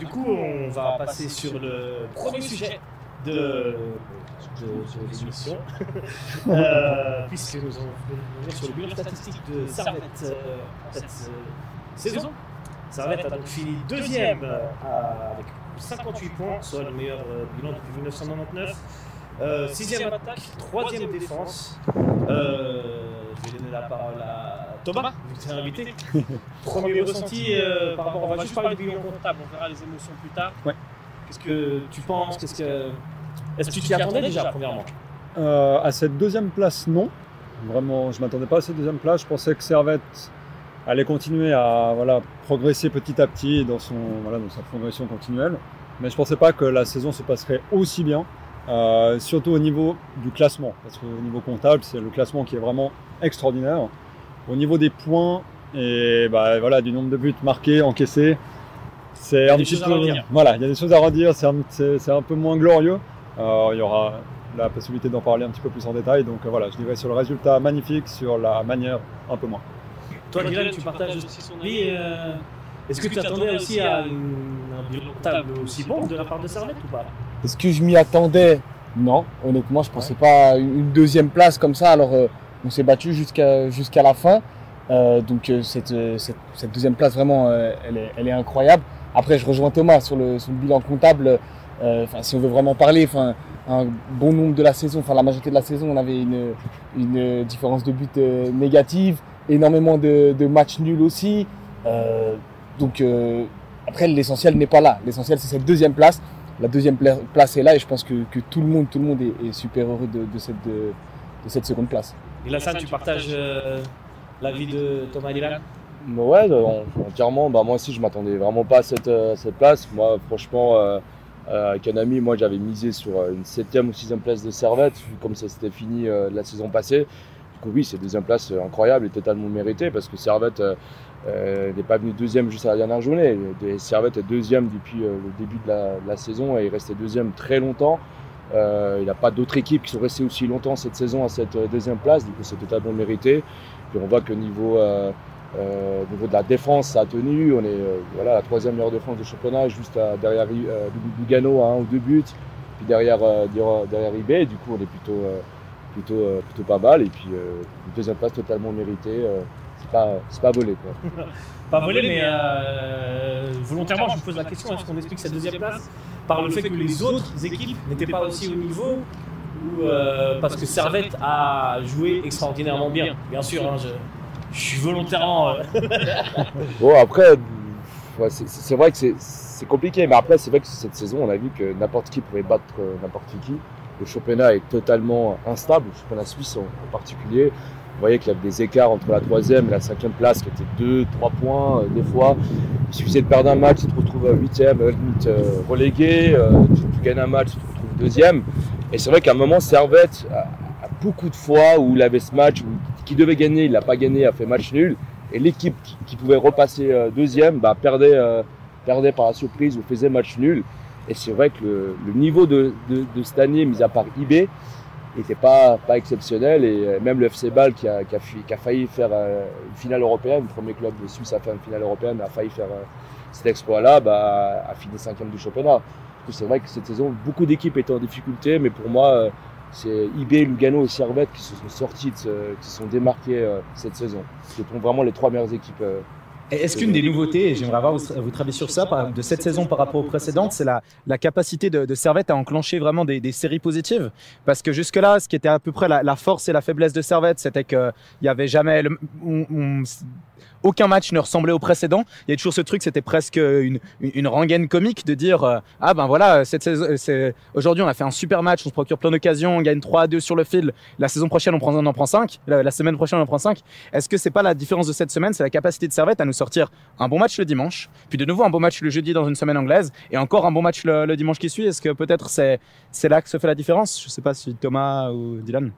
du coup, on va passer sur le premier sujet de, de, de l'émission, euh, puisque nous allons revenir sur le bilan statistique de Servette euh, cette euh, saison. Servette a donc fini deuxième avec 58 points, soit le meilleur bilan depuis 1999. Euh, sixième attaque, troisième défense. Je vais donner la parole à Thomas, vu que tu es invité. Premier ressenti euh, par rapport, on va juste parler du bilan comptable, on verra les émotions plus tard. Ouais. Qu'est-ce que tu penses Qu'est-ce que est-ce que tu t'y attendais déjà premièrement Euh, à cette deuxième place, non. Vraiment, je m'attendais pas à cette deuxième place. Je pensais que Servette allait continuer à voilà, progresser petit à petit dans, son, voilà, dans sa progression continuelle. Mais je pensais pas que la saison se passerait aussi bien, euh, surtout au niveau du classement. Parce qu'au niveau comptable, c'est le classement qui est vraiment extraordinaire. Au niveau des points et bah, voilà, du nombre de buts marqués, encaissés, c'est a un petit peu. Voilà, il y a des choses à redire, c'est un, un peu moins glorieux. Euh, il y aura la possibilité d'en parler un petit peu plus en détail. Donc euh, voilà, je dirais sur le résultat magnifique, sur la manière un peu moins. Toi, Dylan, tu partages aussi son avis. euh, Est-ce que tu t'attendais aussi à une- un bilan comptable aussi bon de la part de Servette ou pas Est-ce que je m'y attendais? Non, honnêtement, je pensais pas à une une deuxième place comme ça. Alors, euh, on s'est battu jusqu'à jusqu'à la fin. Euh, donc, euh, cette, euh, cette, cette deuxième place, vraiment, euh, elle, est, elle est incroyable. Après, je rejoins Thomas sur le, sur le bilan comptable. Enfin, si on veut vraiment parler, enfin, un bon nombre de la saison, enfin la majorité de la saison, on avait une, une différence de but négative, énormément de, de matchs nuls aussi. Donc, après, l'essentiel n'est pas là. L'essentiel, c'est cette deuxième place la deuxième pla- place est là et je pense que, que tout le monde, tout le monde est, est super heureux de, de cette, de cette seconde place. Et Lassane, tu partages euh, l'avis de Thomas Dylan Bah Ouais, euh, entièrement. Bah, moi aussi, je m'attendais vraiment pas à cette, euh, cette place. Moi, franchement, euh, euh, avec un ami, moi, j'avais misé sur une septième ou sixième place de Servette, vu comme ça s'était fini euh, la saison passée. Du coup, oui, c'est deuxième place incroyable et totalement méritée parce que Servette euh, euh, n'est pas venu deuxième juste à la dernière journée. Et Servette est deuxième depuis euh, le début de la, de la saison et il restait deuxième très longtemps. Euh, il n'y a pas d'autres équipes qui sont restées aussi longtemps cette saison à cette euh, deuxième place, du coup c'est totalement mérité. Puis on voit que niveau, euh, euh, au niveau de la défense, ça a tenu. On est euh, voilà, la troisième meilleure défense du championnat, juste à- derrière euh, Lugano à un ou deux buts, puis derrière, derrière, derrière. Du coup on est plutôt, plutôt, plutôt pas mal. Et puis une deuxième place totalement méritée. c'est pas, pas volé. Quoi. Pas volé, mais euh, volontairement, je vous pose la question est-ce qu'on explique cette deuxième place? Par le fait que les autres équipes n'étaient pas aussi au niveau ou euh, parce que Servette a joué extraordinairement bien Bien sûr, hein, je, je suis volontairement. euh, Bon, après, c'est- vrai que c'est- compliqué, mais après, c'est vrai que cette saison, on a vu que n'importe qui pouvait battre euh, n'importe qui. Le championnat est totalement instable, le championnat suisse en particulier. Vous voyez qu'il y a des écarts entre la troisième et la cinquième place qui étaient 2, 3 points euh, des fois. Il suffisait de perdre un match, tu te retrouves à huitième, euh, limite euh, relégué. euh, tu, tu gagnes un match, tu te retrouves deuxième. Et c'est vrai qu'à un moment, Servette, a, a beaucoup de fois où il avait ce match, où, qui devait gagner, il l'a pas gagné, a fait match nul. Et l'équipe qui, pouvait repasser euh, deuxième bah, perdait, euh, perdait par la surprise ou faisait match nul. Et c'est vrai que le, le niveau de, de, de cette année, mis à part IB, n'était pas, pas exceptionnel. Et euh, même le FC Bâle qui a, qui a, qui a failli faire euh, une finale européenne, le premier club de Suisse à faire une finale européenne, a failli faire euh, cet exploit-là, bah, a fini cinquième du championnat. C'est vrai que cette saison, beaucoup d'équipes étaient en difficulté, mais pour moi, c'est IB, Lugano et Servette qui se sont sortis, de ce- qui se sont démarqués cette saison. Ce sont vraiment les trois meilleures équipes. Est-ce qu'une des nouveautés, et j'aimerais avoir votre avis sur ça, de cette saison par rapport aux précédentes, c'est la, capacité de, Servette à enclencher vraiment des, séries positives? Parce que jusque-là, ce qui était à peu près la, force et la faiblesse de Servette, c'était qu'il n'y avait jamais. le- aucun match ne ressemblait au précédent. Il y a toujours ce truc, c'était presque une, rengaine comique de dire euh, Ah ben voilà, aujourd'hui on a fait un super match, on se procure plein d'occasions, on gagne 3 à 2 sur le fil. La saison prochaine, on, prend, en prend 5. La, semaine prochaine, on en prend 5. Est-ce que c'est pas la différence de cette semaine? C'est la capacité de Servette à nous sortir un bon match le dimanche, puis de nouveau un bon match le jeudi dans une semaine anglaise, et encore un bon match le, dimanche qui suit. Est-ce que peut-être c'est là que se fait la différence? Je sais pas si Thomas ou Dylan.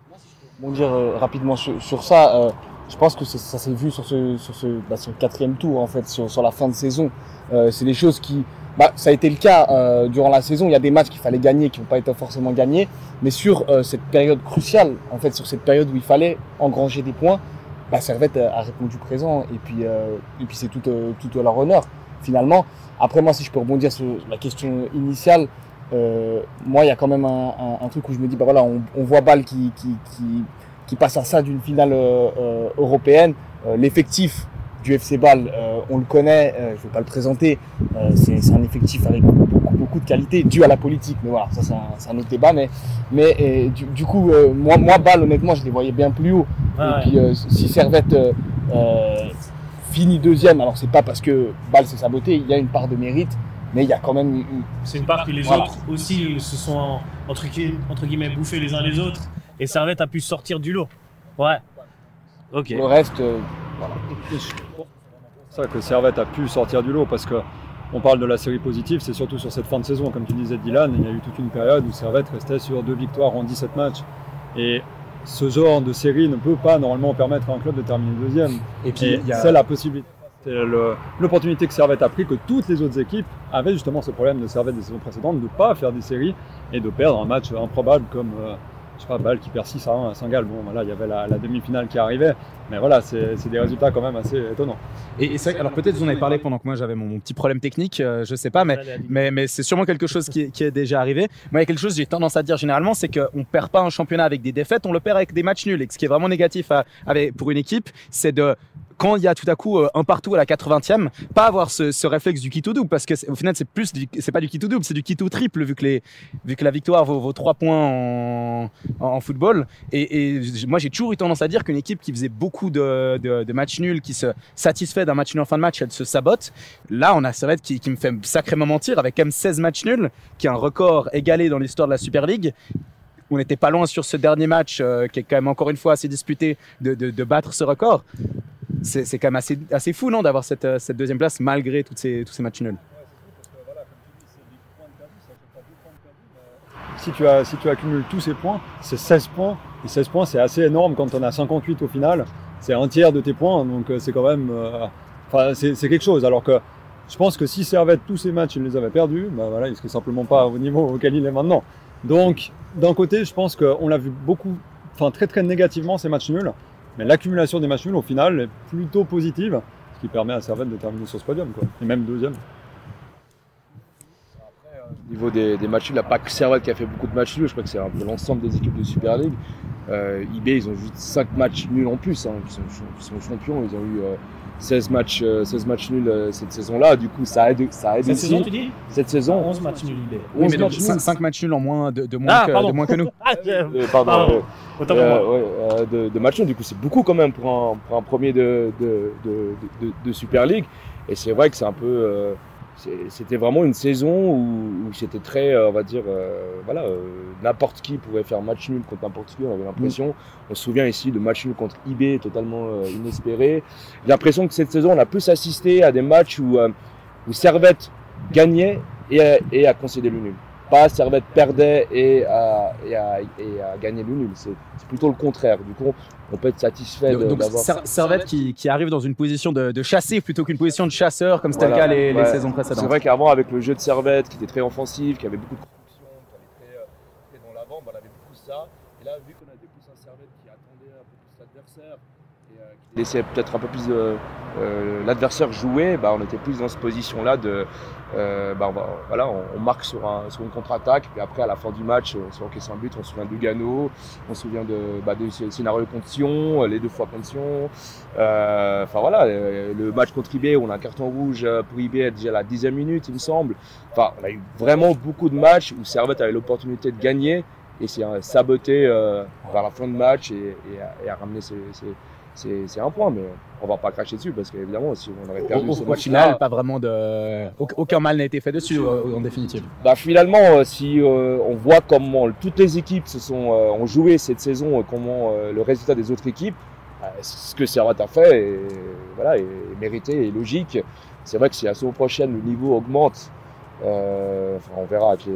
Bon dire euh, rapidement sur, sur ça, euh, je pense que ça s'est vu sur ce, sur ce, bah, sur le quatrième tour en fait, sur, sur la fin de saison. Euh, c'est des choses qui, bah, ça a été le cas euh, durant la saison. Il y a des matchs qu'il fallait gagner qui n'ont pas été forcément gagnés, mais sur euh, cette période cruciale, en fait, sur cette période où il fallait engranger des points, bah, Servette a répondu présent et puis euh, et puis c'est tout euh, tout leur honneur. finalement. Après, moi, si je peux rebondir sur la question initiale, euh, moi, il y a quand même un, un, un, truc où je me dis, bah voilà, on, on voit Bâle qui, qui, qui, qui, passe à ça d'une finale euh, euh européenne. Euh, l'effectif du FC Bâle, euh, on le connaît, je ne vais pas le présenter, c'est un effectif avec beaucoup, beaucoup de qualité, dû à la politique, mais voilà, ça c'est un, un, autre débat. Mais, mais et, du, du, coup, moi, moi, Bâle, honnêtement, je les voyais bien plus haut. Ah, et ouais. puis, si Servette finit deuxième, alors c'est pas parce que Bâle s'est saboté, il y a une part de mérite, mais il y a quand même. Une... C'est une part que les voilà. autres aussi se sont entre, entre guillemets bouffés les uns les autres et Servette a pu sortir du lot. Ouais. Ok. Le reste, euh, voilà. C'est ça que Servette a pu sortir du lot parce que on parle de la série positive, c'est surtout sur cette fin de saison. Comme tu disais, Dylan, il y a eu toute une période où Servette restait sur deux victoires en 17 matchs. Et ce genre de série ne peut pas normalement permettre à un club de terminer deuxième. Et puis, a... c'est la possibilité. C'est l'opportunité que Servette a pris, que toutes les autres équipes avaient justement ce problème de Servette des saisons précédentes, de ne pas faire des séries et de perdre un match improbable comme, euh, je sais pas, Bâle qui perd 6 à 1 à Saint-Gall. Bon, voilà, il y avait la, la demi-finale qui arrivait, mais voilà, c'est des résultats quand même assez étonnants. Et, et c'est alors peut-être vous en avez parlé pendant que moi j'avais mon, mon, petit problème technique, euh, je sais pas, mais, mais, mais c'est sûrement quelque chose qui, qui, est déjà arrivé. Moi, il y a quelque chose que j'ai tendance à dire généralement, c'est qu'on perd pas un championnat avec des défaites, on le perd avec des matchs nuls. Et ce qui est vraiment négatif à, avec, pour une équipe, c'est de quand il y a tout à coup euh, un partout à la 80e, pas avoir ce, réflexe du kit double parce que au final c'est plus c'est pas du kit double, c'est du kit triple vu que les vu que la victoire vaut, vaut 3 points en, football et, moi j'ai toujours eu tendance à dire qu'une équipe qui faisait beaucoup de matchs nuls, qui se satisfait d'un match nul en fin de match, elle se sabote. Là, on a Servette qui, qui me fait sacrément mentir avec quand même 16 matchs nuls, qui est un record égalé dans l'histoire de la Super League on n'était pas loin sur ce dernier match, euh, qui est quand même encore une fois assez disputé, de, battre ce record c'est quand même assez, fou, non, d'avoir cette, cette, deuxième place malgré tous ces matchs nuls. Si tu, accumules tous ces points, c'est 16 points. Et 16 points, c'est assez énorme quand on a 58 au final. C'est un tiers de tes points, donc c'est quand même. Euh, c'est quelque chose. Alors que je pense que si Servette, tous ces matchs, il les avait perdus, voilà, il serait simplement pas au niveau auquel il est maintenant. Donc, d'un côté, je pense qu'on l'a vu beaucoup, enfin très très négativement ces matchs nuls. Mais l'accumulation des matchs nuls, au final, est plutôt positive, ce qui permet à Servette de terminer sur ce podium, quoi. et même deuxième. Après, euh, au niveau des, matchs nuls, il n'y a pas que Servette qui a fait beaucoup de matchs nuls, je crois que c'est l'ensemble des équipes de Super League. Euh, ils ont juste 5 matchs nuls en plus, hein. ils, sont, ils, sont, champions, ils ont eu euh, 16 matchs, 16 matchs nuls euh, cette saison-là. Du coup, ça aide, ça aide cette aussi. Saison, tu dis cette saison. 11 matchs nuls. Oui, mais donc 5, 5, matchs nuls en moins de, de, moins, ah, que, de moins que nous. euh, pardon. pardon. Euh, ouais, euh, de, de matchs nuls. Du coup, c'est beaucoup quand même pour un, pour un premier de, de, de, de, Super League. Et c'est vrai que c'est un peu. Euh, c'était vraiment une saison où, où c'était très, on va dire, euh, voilà, euh, n'importe qui pouvait faire match nul contre n'importe qui, on avait l'impression. Mmh. On se souvient ici de match nul contre IB totalement euh, inespéré. J'ai l'impression que cette saison, on a plus assisté à des matchs où, où Servette gagnait et a, et a concédé le nul. Pas Servette perdait et a, et a, et a gagné le nul. C'est plutôt le contraire. Du coup, on peut être satisfait donc, d'avoir. Ser Servette qui, qui, arrive dans une position de, de chasser plutôt qu'une position de chasseur, comme c'était voilà, le cas les, ouais. les saisons précédentes. C'est vrai qu'avant, avec le jeu de Servette qui était très offensif, qui avait beaucoup de construction, qui allait très, très dans l'avant, on avait beaucoup ça. Et là, vu qu'on avait plus un Servette qui attendait un peu plus l'adversaire et euh, laissait peut-être un peu plus euh, euh, l'adversaire jouer, bah, on était plus dans cette position-là de. Euh, bah, on, voilà, on, marque sur, un, sur une contre-attaque, puis après à la fin du match, on se encaisse un but, on se souvient de Lugano, on se souvient de, bah, de scénario contre Sion, les deux fois contre Sion. Euh, enfin voilà, le match contre IB, on a un carton rouge pour IB déjà à la dixième minute, il me semble. Enfin, on a eu vraiment beaucoup de matchs où Servette avait l'opportunité de gagner et s'est saboté euh, vers la fin de match et, et, et a ramené ses, ses c'est un point, mais on va pas cracher dessus parce qu'évidemment, si on aurait perdu au, ce match final, pas vraiment de aucun mal n'a été fait dessus en définitive. Bah finalement, si euh, on voit comment toutes les équipes se sont euh, ont joué cette saison, euh, comment le résultat des autres équipes, ce que Servette a fait, est, voilà, est mérité et logique. C'est vrai que si la saison prochaine le niveau augmente. Euh, on verra avec les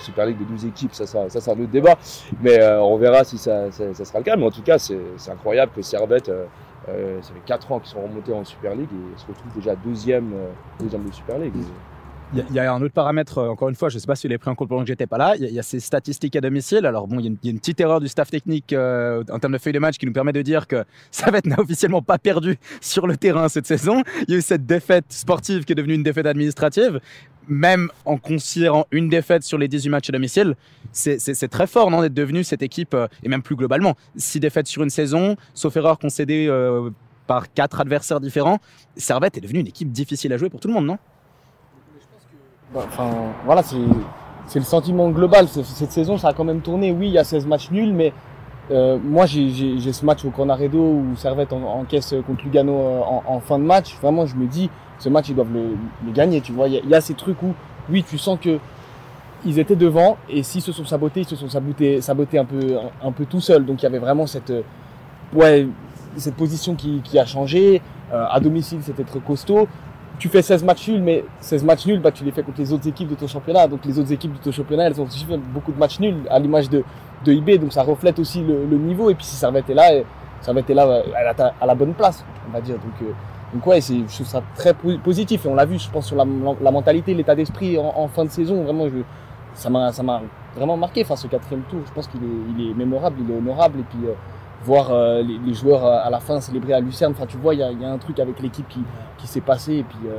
Super League de 12 équipes, ça, ça, c'est un autre débat. Mais euh, on verra si ça, sera le cas. Mais en tout cas, c'est incroyable que Servette, euh, ça fait 4 ans qu'ils sont remontés en Super League et se retrouvent déjà deuxième, deuxième de Super League. Il y, a- un autre paramètre, euh, encore une fois, je ne sais pas si vous l'avez pris en compte pendant que j'étais pas là. Il y, a- ces statistiques à domicile. Alors, bon, il y, a une- petite erreur du staff technique euh, en termes de feuille de match qui nous permet de dire que Servette n'a officiellement pas perdu sur le terrain cette saison. Il y a eu cette défaite sportive qui est devenue une défaite administrative. Même en considérant une défaite sur les 18 matchs à domicile, c'est- très fort d'être devenu cette équipe, euh, et même plus globalement, six défaites sur une saison, sauf erreur concédée euh, par quatre adversaires différents. Servette est devenue une équipe difficile à jouer pour tout le monde, non? Bah, Enfin, voilà, c'est le sentiment global. Cette saison, ça a quand même tourné. Oui, il y a 16 matchs nuls, mais euh, moi, j'ai- ce match au Cornaredo où Servette en, encaisse contre Lugano en fin de match. Vraiment, je me dis, ce match, ils doivent le, le gagner. Tu vois, il y, y a ces trucs où, oui, tu sens que ils étaient devant et s'ils se sont sabotés, ils se sont sabotés, sabotés un peu, un, peu tout seuls. Donc, il y avait vraiment cette, euh, ouais, cette position qui, qui a changé. Euh, à domicile, c'était très costaud tu fais 16 matchs nuls, mais 16 matchs nuls, bah, tu les fais contre les autres équipes de ton championnat. Donc les autres équipes de ton championnat, elles ont aussi fait beaucoup de matchs nuls, à l'image de, de IB. Donc ça reflète aussi le, le niveau. Et puis si Servette est là, et- Servette est là à la, à la bonne place, on va dire. Donc, euh, donc ouais, je trouve ça très po- positif. Et on l'a vu, je pense, sur la, la mentalité, l'état d'esprit en, en fin de saison. Vraiment, je, ça m'a, vraiment marqué. Enfin, ce quatrième tour, je pense qu'il est, il est mémorable, il est honorable. Et puis euh, voir euh, les, les joueurs euh, à la fin célébrer à Lucerne. Enfin, tu vois, il y a, y a un truc avec l'équipe qui, qui s'est passé. Et puis, euh,